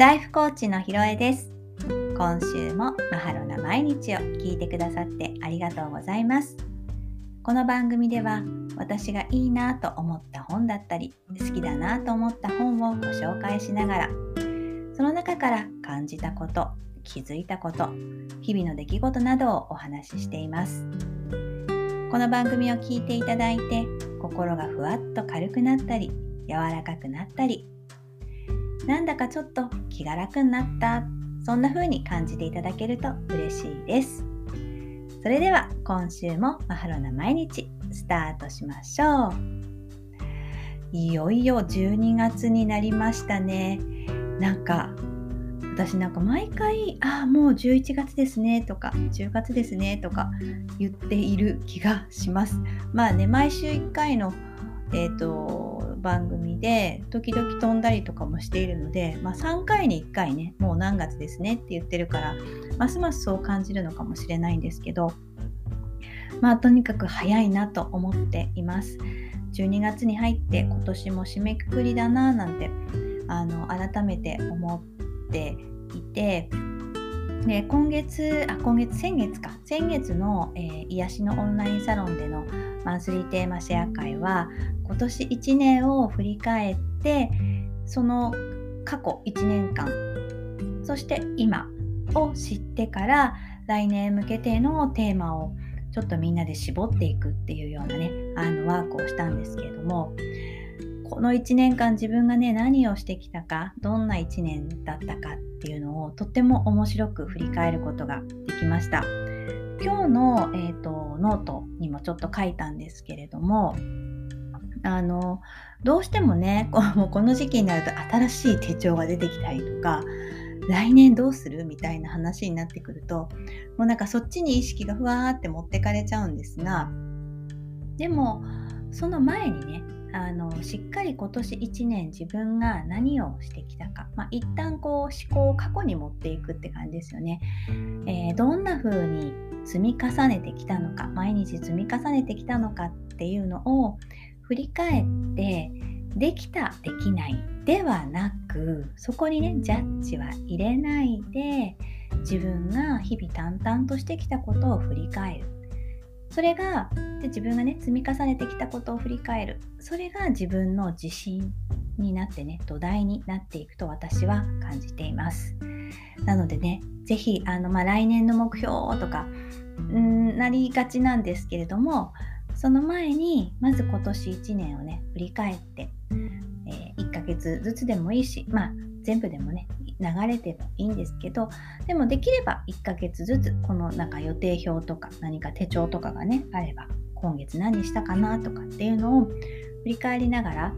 ライフコーチのひろえです。今週もマハロな毎日を聞いてくださってありがとうございます。この番組では私がいいなと思った本だったり好きだなと思った本をご紹介しながらその中から感じたこと気づいたこと日々の出来事などをお話ししています。この番組を聞いていただいて心がふわっと軽くなったり柔らかくなったりなんだかちょっと気が楽になった。そんな風に感じていただけると嬉しいです。それでは今週もマハロな毎日スタートしましょう。いよいよ12月になりましたね。なんか私なんか毎回「ああもう11月ですね」とか「10月ですね」とか言っている気がします。まあね毎週1回のえっ、ー、と番組で時々飛んだりとかもしているので、まあ、3回に1回ねもう何月ですねって言ってるからますますそう感じるのかもしれないんですけどまあとにかく早いなと思っています。12月に入って今年も締めくくりだななんてあの改めて思っていてで今月あ今月先月か。先月の、えー、癒しのオンラインサロンでのマンスリーテーマシェア会は今年1年を振り返ってその過去1年間そして今を知ってから来年向けてのテーマをちょっとみんなで絞っていくっていうようなねあのワークをしたんですけれどもこの1年間自分がね何をしてきたかどんな1年だったかっていうのをとっても面白く振り返ることができました。今日の、えーと、ノートにもちょっと書いたんですけれどもあのどうしてもねこ もうこの時期になると新しい手帳が出てきたりとか来年どうする？みたいな話になってくるともうなんかそっちに意識がふわーって持ってかれちゃうんですがでもその前にねあのしっかり今年1年自分が何をしてきたか、まあ、一旦こう思考を過去に持っていくって感じですよね。えー、どんな風に積み重ねてきたのか。毎日積み重ねてきたのかっていうのを振り返ってできたできないではなくそこにねジャッジは入れないで自分が日々淡々としてきたことを振り返る。それがで自分がね積み重ねてきたことを振り返る。それが自分の自信になってね土台になっていくと私は感じています。なのでね是非、まあ、来年の目標とかんなりがちなんですけれどもその前にまず今年1年をね振り返って、えー、1ヶ月ずつでもいいしまあ全部でもね流れてもいいんですけどでもできれば1ヶ月ずつこのなんか予定表とか何か手帳とかがねあれば今月何したかなとかっていうのを振り返りながら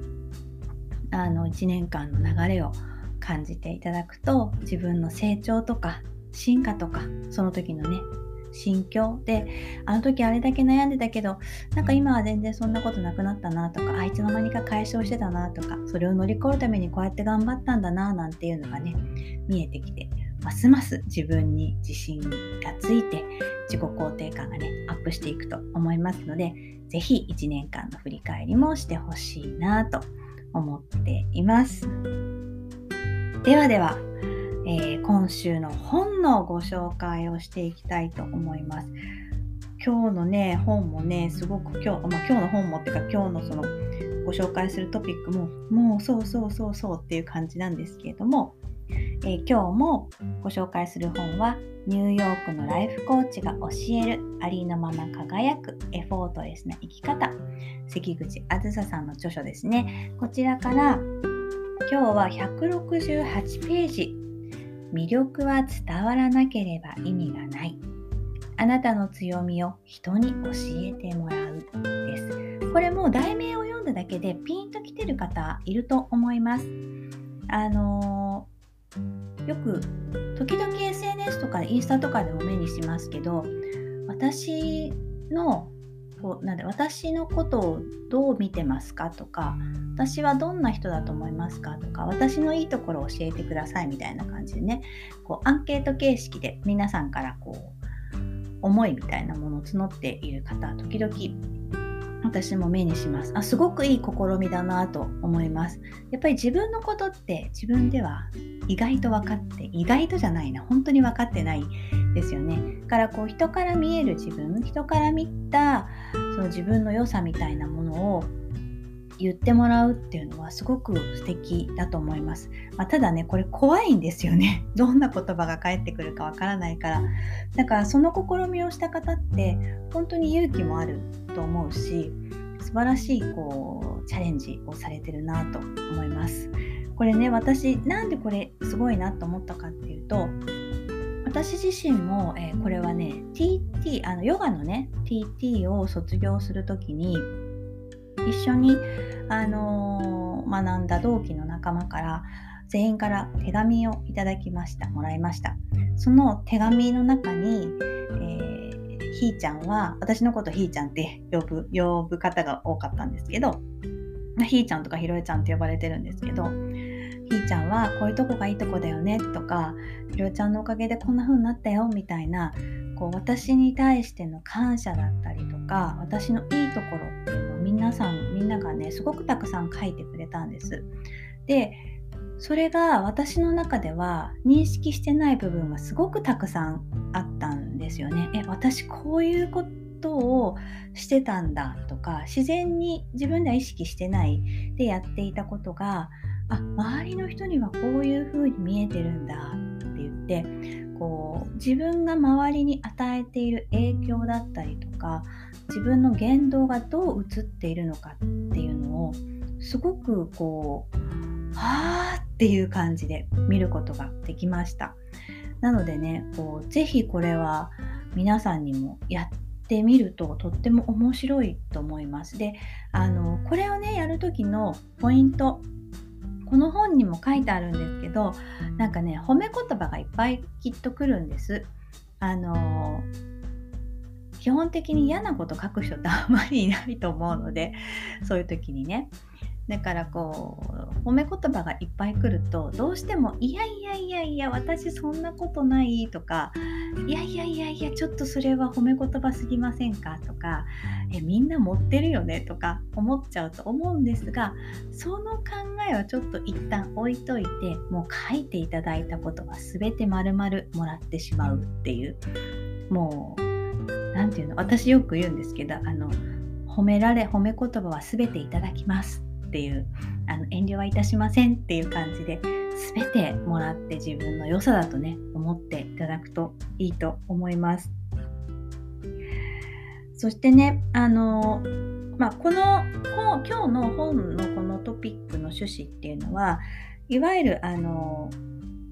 あの1年間の流れを感じていただくと自分の成長とか進化とかその時のね心境であの時あれだけ悩んでたけどなんか今は全然そんなことなくなったなとかあいつの間にか解消してたなとかそれを乗り越えるためにこうやって頑張ったんだななんていうのがね見えてきてますます自分に自信がついて自己肯定感がねアップしていくと思いますので是非1年間の振り返りもしてほしいなと思っています。ではでは。えー、今週の本のご紹介をしていきたいと思います。今日のね、本もね、すごく今日、まあ、今日の本もっていうか今日のそのご紹介するトピックも、もうそうそうそうそうっていう感じなんですけれども、えー、今日もご紹介する本は、ニューヨークのライフコーチが教えるありのまま輝くエフォートレスな生き方関口あずささんの著書ですねこちらから今日は168ページ魅力は伝わらなければ意味がない。あなたの強みを人に教えてもらうです。これも題名を読んだだけでピンときてる方いると思います。あのー、よく時々 SNS とかインスタとかでも目にしますけど私のこうなんで私のことをどう見てますかとか私はどんな人だと思いますかとか私のいいところを教えてくださいみたいな感じでねこうアンケート形式で皆さんからこう思いみたいなものを募っている方時々私も目にします。あすごくいい試みだなと思います。やっぱり自分のことって自分では意外と分かって意外とじゃないな本当に分かってないですよね。からこう人から見える自分人から見たその自分の良さみたいなものを言ってもらうっていうのはすごく素敵だと思います、まあ、ただねこれ怖いんですよね。どんな言葉が返ってくるかわからないから。だからその試みをした方って本当に勇気もあると思うし素晴らしいこうチャレンジをされてるなと思います。これね私なんでこれすごいなと思ったかっていうと私自身も、えー、これはね TT あのヨガのね TT を卒業する時に一緒に、あのー、学んだ同期の仲間から全員から手紙をいただきましたもらいました。その手紙の中に、えー、ひーちゃんは私のことひーちゃんって 呼ぶ呼ぶ方が多かったんですけどひーちゃんとかひろえちゃんって呼ばれてるんですけどひーちゃんはこういうとこがいいとこだよねとかひろちゃんのおかげでこんな風になったよみたいなこう私に対しての感謝だったりとか私のいいところっていうのを皆さんみんながねすごくたくさん書いてくれたんです。でそれが私の中では認識してない部分がすごくたくさんあったんですよね。え私こういうことをしてたんだとか自然に自分では意識してないでやっていたことがあ周りの人にはこういう風に見えてるんだって言ってこう自分が周りに与えている影響だったりとか自分の言動がどう映っているのかっていうのをすごくこうはあっていう感じで見ることができました。なのでねこうぜひこれは皆さんにもやってみるととっても面白いと思います。であのこれをねやる時のポイントこの本にも書いてあるんですけどなんかね褒め言葉がいっぱいきっとくるんです。あの基本的に嫌なこと書く人ってあんまりいないと思うのでそういう時にねだからこう褒め言葉がいっぱい来るとどうしても「いやいやいやいや私そんなことない」とか「いやいやいやいやちょっとそれは褒め言葉すぎませんか?」とか「えみんな持ってるよね」とか思っちゃうと思うんですがその考えはちょっと一旦置いといてもう書いていただいたことは全て丸々もらってしまうっていうもう何て言うの私よく言うんですけどあの褒められ褒め言葉は全ていただきますっていうあの遠慮はいたしませんっていう感じで全てもらって自分の良さだとね思っていただくといいと思いますそしてねあのまあ、この今日の本のこのトピックの趣旨っていうのはいわゆるあの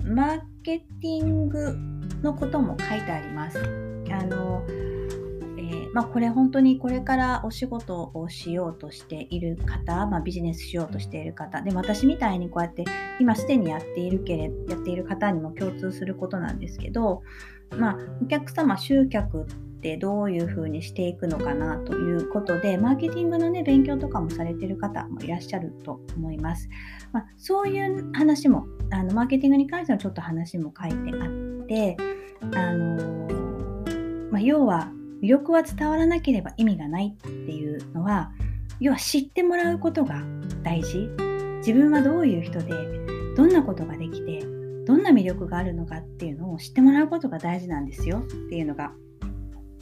マーケティングのことも書いてあります。あのまあ、これ本当にこれからお仕事をしようとしている方、まあ、ビジネスしようとしている方で私みたいにこうやって今すでにやっているけれやっている方にも共通することなんですけど、まあ、お客様集客ってどういうふうにしていくのかなということでマーケティングのね勉強とかもされている方もいらっしゃると思います。まあ、そういう話もあのマーケティングに関してのちょっと話も書いてあってあのまあ、要は魅力は伝わらなければ意味がないっていうのは要は知ってもらうことが大事。自分はどういう人でどんなことができてどんな魅力があるのかっていうのを知ってもらうことが大事なんですよ。っていうのが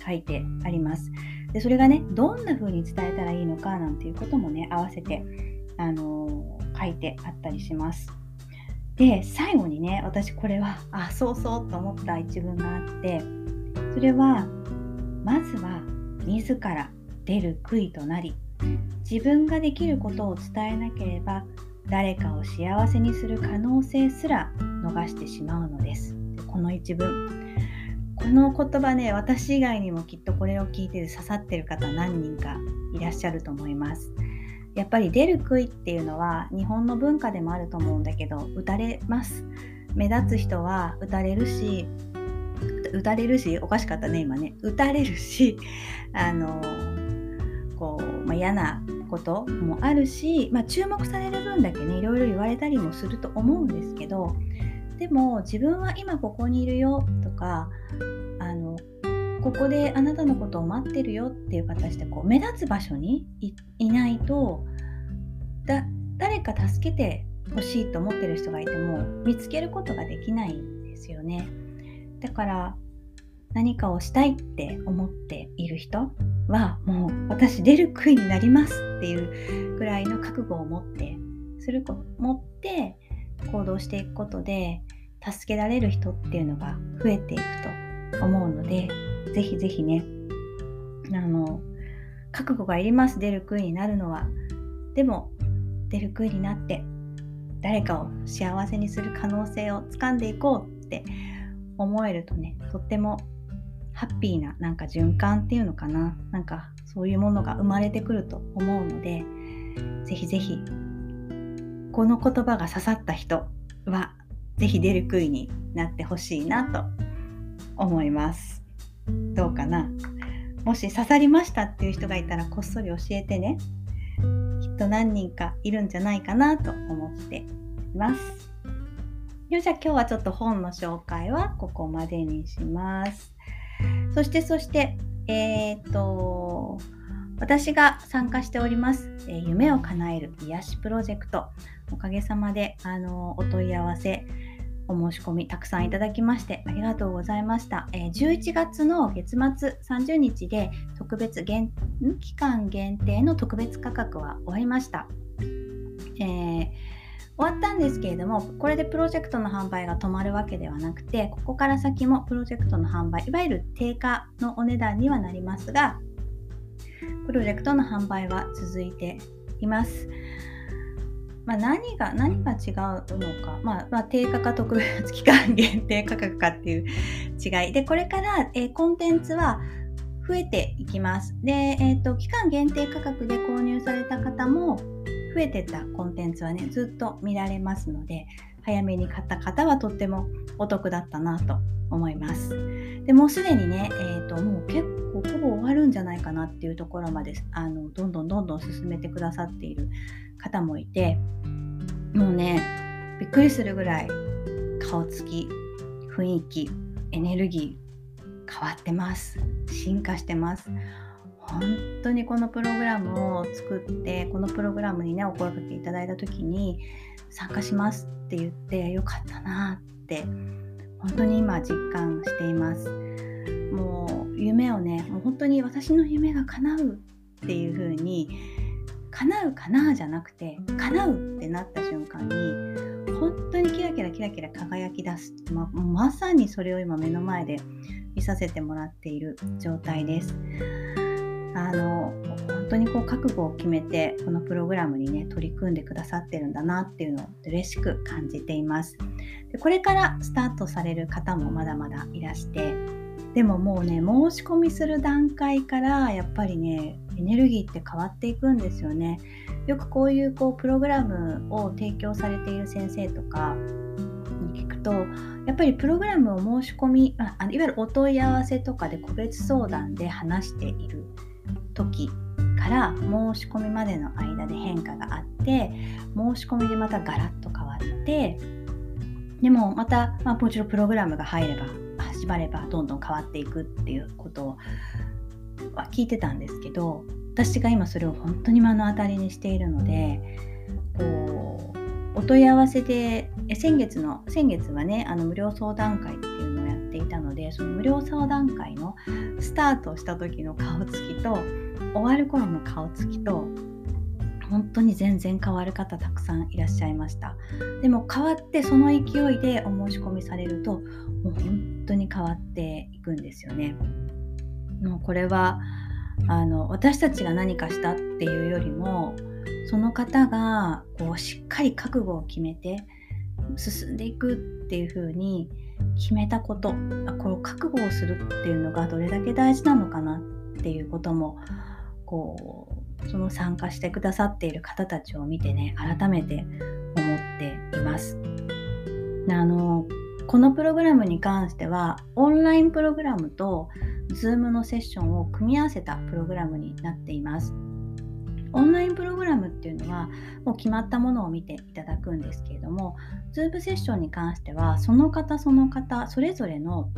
書いてあります。でそれがねどんな風に伝えたらいいのかなんていうこともね合わせて、あのー、書いてあったりします。で最後にね私これはあそうそうと思った一文があってそれはまずは自ら出る杭となり自分ができることを伝えなければ誰かを幸せにする可能性すら逃してしまうのです。この一文。この言葉ね私以外にもきっとこれを聞いて刺さってる方何人かいらっしゃると思います。やっぱり出る杭っていうのは日本の文化でもあると思うんだけど打たれます。目立つ人は打たれるし打たれるしおかしかったね今ね。打たれるしあのこう、まあ、嫌なこともあるし、まあ、注目される分だけねいろいろ言われたりもすると思うんですけどでも自分は今ここにいるよとかあのここであなたのことを待ってるよっていう形でこう目立つ場所にいないとだ誰か助けてほしいと思ってる人がいても見つけることができないんですよねだから何かをしたいって思っている人はもう私出る杭になりますっていうぐらいの覚悟を持ってする持って行動していくことで助けられる人っていうのが増えていくと思うのでぜひぜひねあの覚悟がいります出る杭になるのは。でも出る杭になって誰かを幸せにする可能性をつかんでいこうって思えるとねとってもハッピーななんか循環っていうのかな。なんかそういうものが生まれてくると思うのでぜひぜひこの言葉が刺さった人はぜひ出る杭になってほしいなと思います。どうかな。もし刺さりましたっていう人がいたらこっそり教えてね。きっと何人かいるんじゃないかなと思っています。よじゃあ今日はちょっと本の紹介はここまでにしますそしてそしてえっ、と私が参加しております、えー、夢を叶える癒しプロジェクトおかげさまであのお問い合わせお申し込みたくさんいただきましてありがとうございました。えー、11月の月末30日で特別限期間限定の特別価格は終わりました。えー終わったんですけれどもこれでプロジェクトの販売が止まるわけではなくてここから先もプロジェクトの販売いわゆる定価のお値段にはなりますがプロジェクトの販売は続いています。まあ、何が何が違うのか、まあ、まあ、定価か特別期間限定価格かっていう違い。でこれから、えー、コンテンツは増えていきます。で、えーと、期間限定価格で購入された方も増えてたコンテンツはねずっと見られますので早めに買った方はとってもお得だったなと思います。でもうすでにね、えーと、ともう結構ほぼ終わるんじゃないかなっていうところまであのどんどんどんどん進めてくださっている方もいてもうねびっくりするぐらい顔つき雰囲気エネルギー変わってます。進化してます。本当にこのプログラムを作ってこのプログラムにねお声かけいただいた時に参加しますって言ってよかったなって本当に今実感していますもう夢をねもう本当に私の夢が叶うっていう風に叶うかなじゃなくて叶うってなった瞬間に本当にキラキラキラキラ輝き出す、ままさにそれを今目の前で見させてもらっている状態です。あの本当にこう覚悟を決めてこのプログラムにね取り組んでくださってるんだなっていうのを嬉しく感じていますでこれからスタートされる方もまだまだいらしてでももうね申し込みする段階からやっぱりねエネルギーって変わっていくんですよね。よくこういうこうプログラムを提供されている先生とかに聞くとやっぱりプログラムを申し込みあいわゆるお問い合わせとかで個別相談で話している時から申し込みまでの間で変化があって申し込みでまたガラッと変わってでもまた、まあ、もちろんプログラムが入れば始まればどんどん変わっていくっていうことは聞いてたんですけど私が今それを本当に目の当たりにしているのでこうお問い合わせで先月の先月はねあの無料相談会っていうのをやっていたのでその無料相談会のスタートした時の顔つきと終わる頃の顔つきと本当に全然変わる方たくさんいらっしゃいました。でも変わってその勢いでお申し込みされるともう本当に変わっていくんですよね。もうこれはあの私たちが何かしたっていうよりもその方がこうしっかり覚悟を決めて進んでいくっていう風に決めたことこう覚悟をするっていうのがどれだけ大事なのかなっていうこともこうその参加してくださっている方たちを見てね改めて思っています。あのこのプログラムに関してはオンラインプログラムと Zoom のセッションを組み合わせたプログラムになっています。オンラインプログラムっていうのはもう決まったものを見ていただくんですけれども Zoom セッションに関してはその方その方それぞれの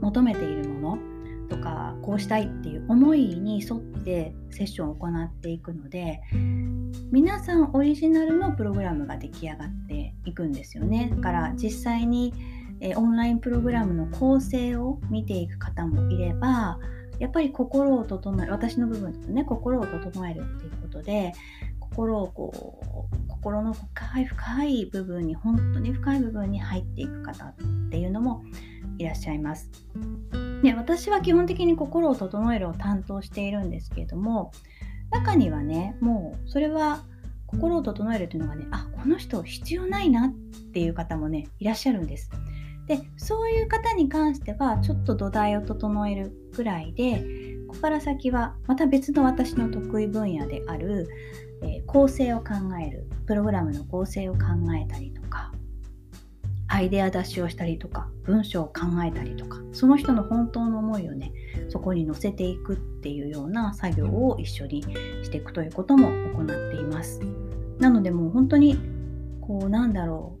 求めているものとかこうしたいっていう思いに沿ってセッションを行っていくので皆さんオリジナルのプログラムが出来上がっていくんですよねだから実際に、えオンラインプログラムの構成を見ていく方もいればやっぱり心を整える私の部分ですね心を整えるっていうことで心をこう心の深い深い部分に本当に深い部分に入っていく方っていうのもいらっしゃいます。で私は基本的に心を整えるを担当しているんですけれども中にはねもうそれは心を整えるというのがねあこの人必要ないなっていう方もねいらっしゃるんです。でそういう方に関してはちょっと土台を整えるくらいでここから先はまた別の私の得意分野である、えー、構成を考えるプログラムの構成を考えたりとかアイデア出しをしたりとか文章を考えたりとかその人の本当の思いをねそこに載せていくっていうような作業を一緒にしていくということも行っていますなのでもう本当にこうなんだろ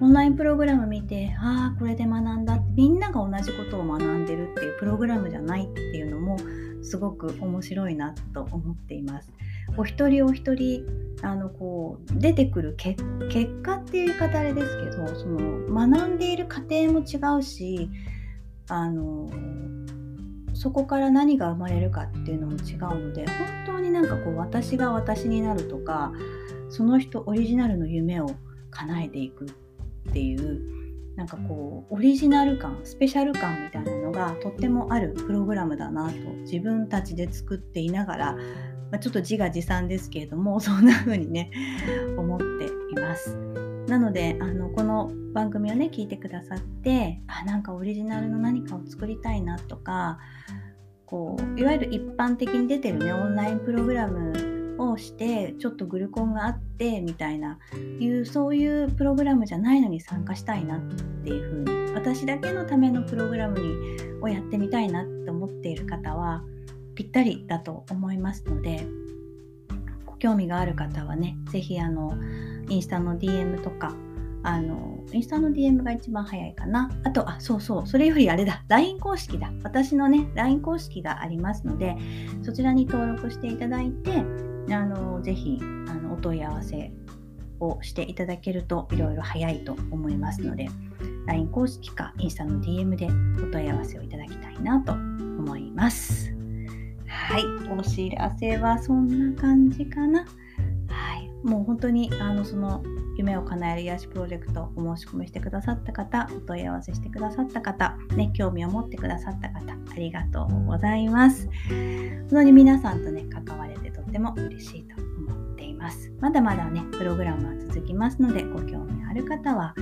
うオンラインプログラム見てああこれで学んだってみんなが同じことを学んでるっていうプログラムじゃないっていうのもすごく面白いなと思っています。お一人お一人あのこう出てくる結果っていう言い方あれですけどその学んでいる過程も違うしあのそこから何が生まれるかっていうのも違うので本当になんかこう私が私になるとかその人オリジナルの夢を叶えていくっていうなんかこうオリジナル感スペシャル感みたいなのがとってもあるプログラムだなと自分たちで作っていながらまあ、ちょっと自画自賛ですけれども そんな風にね思っています。なのであのこの番組をね聞いてくださってあなんかオリジナルの何かを作りたいなとかこういわゆる一般的に出てるねオンラインプログラムをしてちょっとグルコンがあってみたいないうそういうプログラムじゃないのに参加したいなっていう風に私だけのためのプログラムにをやってみたいなって思っている方はぴったりだと思いますのでご興味がある方はね是非あのインスタの DM とかあのインスタの DM が一番早いかな。あとあそうそうそれよりあれだ。LINE 公式だ。私のね LINE 公式がありますのでそちらに登録していただいてあのぜひあのお問い合わせをしていただけるといろいろ早いと思いますので LINE 公式かインスタの DM でお問い合わせをいただきたいなと思います。はい、お知らせはそんな感じかな。はい、もう本当にあのその夢を叶える癒しプロジェクトお申し込みしてくださった方、お問い合わせしてくださった方、ね、興味を持ってくださった方、ありがとうございます。本当に皆さんとね、関われてとっても嬉しいと思っています。まだまだね、プログラムは続きますので、ご興味ある方は、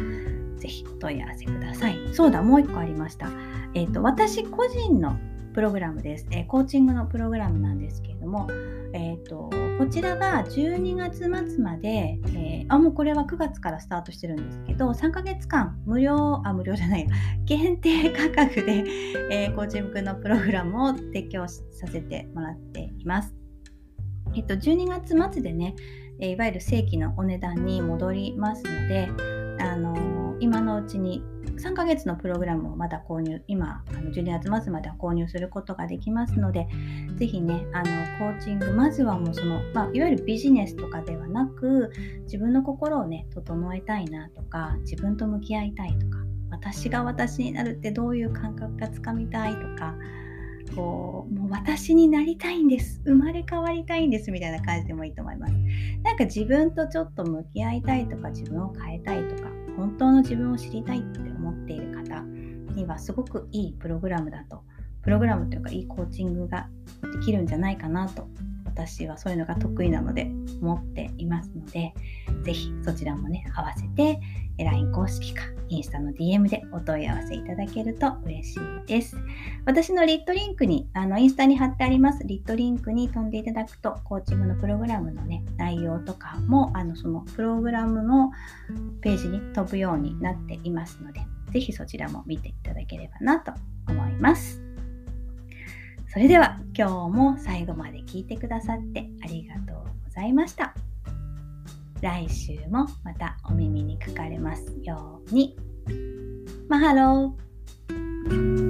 ぜひお問い合わせください。そうだ、もう一個ありました。えっ、ー、と、私個人のプログラムです、えー、コーチングのプログラムなんですけれども、えーと、こちらが12月末まで、えー、あもうこれは9月からスタートしてるんですけど3ヶ月間無料あ無料じゃない限定価格で、えー、コーチングのプログラムを提供させてもらっています。えっ、と、12月末でね、えいわゆる正規のお値段に戻りますので、あの今のうちに3ヶ月のプログラムをまだ購入、今、あの12月末までは購入することができますので、ぜひね、あのコーチング、まずはもうその、まあ、いわゆるビジネスとかではなく、自分の心をね、整えたいなとか、自分と向き合いたいとか、私が私になるってどういう感覚かつかみたいとか、こうもう私になりたいんです生まれ変わりたいんですみたいな感じでもいいと思います。なんか自分とちょっと向き合いたいとか自分を変えたいとか本当の自分を知りたいって思っている方にはすごくいいプログラムだとプログラムというかいいコーチングができるんじゃないかなと私はそういうのが得意なので思っていますので是非そちらもね合わせて LINE 公式かインスタの DM でお問い合わせいただけると嬉しいです。私のリットリンクに、あのインスタに貼ってありますリットリンクに飛んでいただくと、コーチングのプログラムのね、内容とかも、あのそのプログラムのページに飛ぶようになっていますので、ぜひそちらも見ていただければなと思います。それでは今日も最後まで聞いてくださってありがとうございました。来週もまたお耳にかかれますように。マハロー